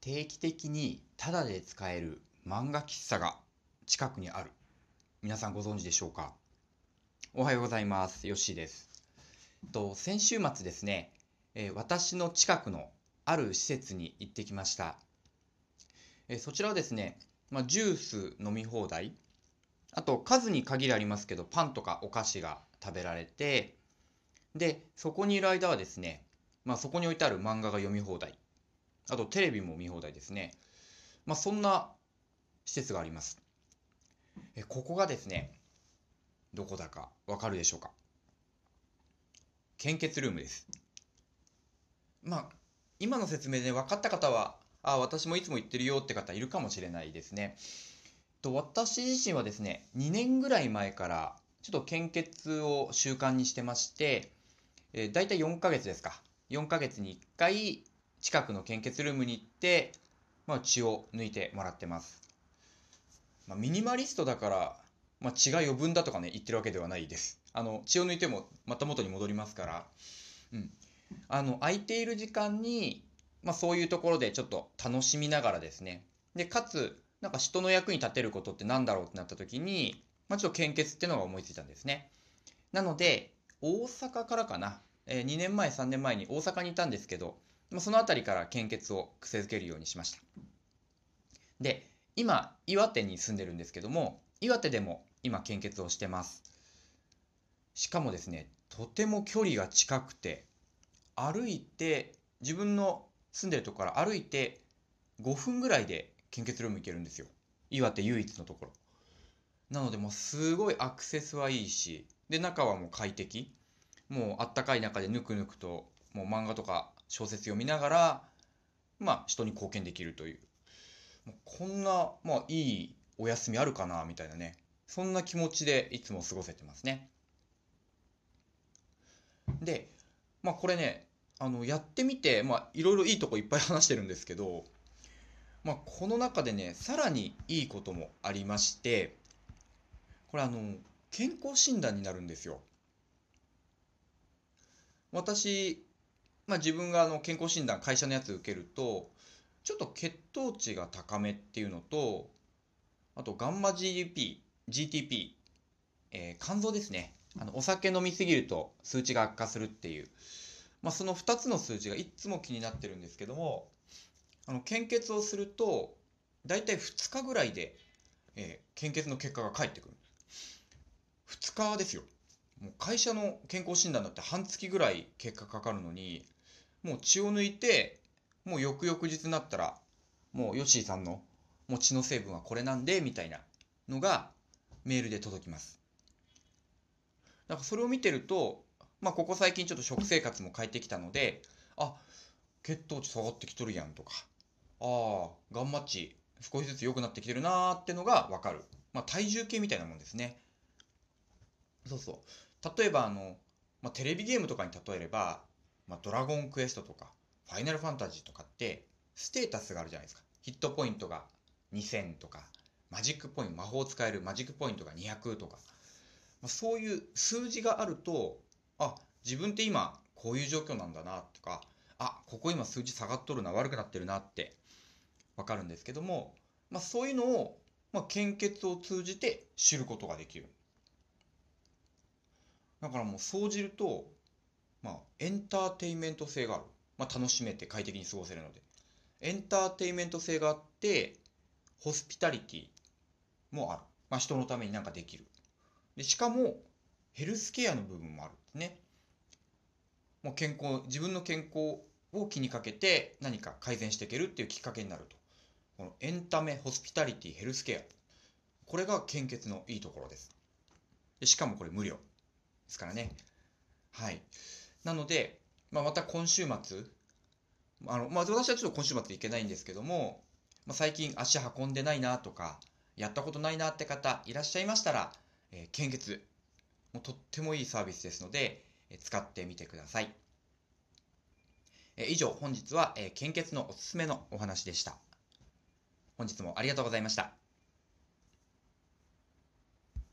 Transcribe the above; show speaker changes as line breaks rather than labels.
定期的にタダで使える漫画喫茶が近くにある。皆さんご存知でしょうか？おはようございます。よっしーです。と先週末ですね、えー私の近くのある施設に行ってきました、えーそちらはですね、まあ、ジュース飲み放題。あと数に限りありますけどパンとかお菓子が食べられてでそこにいる間はですね、まあ、そこに置いてある漫画が読み放題。あとテレビも見放題ですね。まあ、そんな施設があります。えここがですね、どこだかわかるでしょうか？献血ルームです。まあ、今の説明で分かった方は、ああ私もいつも言ってるよって方いるかもしれないですね。と私自身はですね、2年ぐらい前からちょっと献血を習慣にしてまして、えー、大体4ヶ月ですか。4ヶ月に1回近くの献血ルームに行って、まあ、血を抜いてもらってます。まあ、ミニマリストだから、まあ、血が余分だとかね言ってるわけではないです。あの血を抜いてもまた元に戻りますから、うん、あの空いている時間に、まあ、そういうところでちょっと楽しみながらですねでかつなんか人の役に立てることってなんだろうってなった時に、まあ、ちょっと献血っていうのが思いついたんですね。なので大阪からかな、えー、2年前3年前に大阪にいたんですけどまあその辺りから献血を癖づけるようにしました。で、今、岩手に住んでるんですけども、岩手でも今献血をしてます。しかもですね、とても距離が近くて、歩いて、自分の住んでるとこから歩いて5分ぐらいで献血ルーム行けるんですよ。岩手唯一のところ。なのでもうすごいアクセスはいいし、で、中はもう快適。もうあったかい中でぬくぬくと、もう漫画とか小説読みながら、まあ、人に貢献できるという。もうこんな、まあ、いいお休みあるかなみたいなね。そんな気持ちでいつも過ごせてますね。でまあこれねあのやってみてまあいろいろいいとこいっぱい話してるんですけど、まあ、この中でねさらにいいこともありましてこれあの健康診断になるんですよ。私まあ、自分があの健康診断会社のやつ受けるとちょっと血糖値が高めっていうのとあとガンマ GDP、GTP、えー肝臓ですね。あのお酒飲みすぎると数値が悪化するっていう、まあ、その2つの数値がいつも気になってるんですけどもあの献血をすると大体2日ぐらいで、えー献血の結果が返ってくる。2日ですよ。もう会社の健康診断だって半月ぐらい結果かかるのにもう血を抜いてもう翌々日になったらもうヨッシーさんのもう血の成分はこれなんでみたいなのがメールで届きます。なんかそれを見てるとまあここ最近ちょっと食生活も変えてきたのであ血糖値下がってきとるやんとかああガンマ値少しずつ良くなってきてるなーってのが分かる。まあ体重計みたいなもんですね。そうそう。例えばあの、まあ、テレビゲームとかに例えればまあ、ドラゴンクエストとか、ファイナルファンタジーとかって、ステータスがあるじゃないですか。ヒットポイントが2000とか、マジックポイント、魔法使えるマジックポイントが200とか、まあ、そういう数字があると、あ、自分って今こういう状況なんだなとか、あ、ここ今数字下がっとるな、悪くなってるなってわかるんですけども、まあ、そういうのを、まあ、献血を通じて知ることができる。だからもう総じると、まあ、エンターテインメント性がある。まあ、楽しめて快適に過ごせるので。エンターテインメント性があって、ホスピタリティもある。まあ、人のためになんかできる。で、しかも、ヘルスケアの部分もあるね。もう健康、自分の健康を気にかけて何か改善していけるっていうきっかけになると。このエンタメ、ホスピタリティ、ヘルスケア。これが献血のいいところです。でしかもこれ無料ですからね。はい。なので、まあ、また今週末、あのまあ、私はちょっと今週末行けないんですけども、まあ、最近足運んでないなとか、やったことないなって方いらっしゃいましたら、えー献血、もうとってもいいサービスですので、えー使ってみてください。えー以上、本日は、えー献血のおすすめのお話でした。本日もありがとうございました。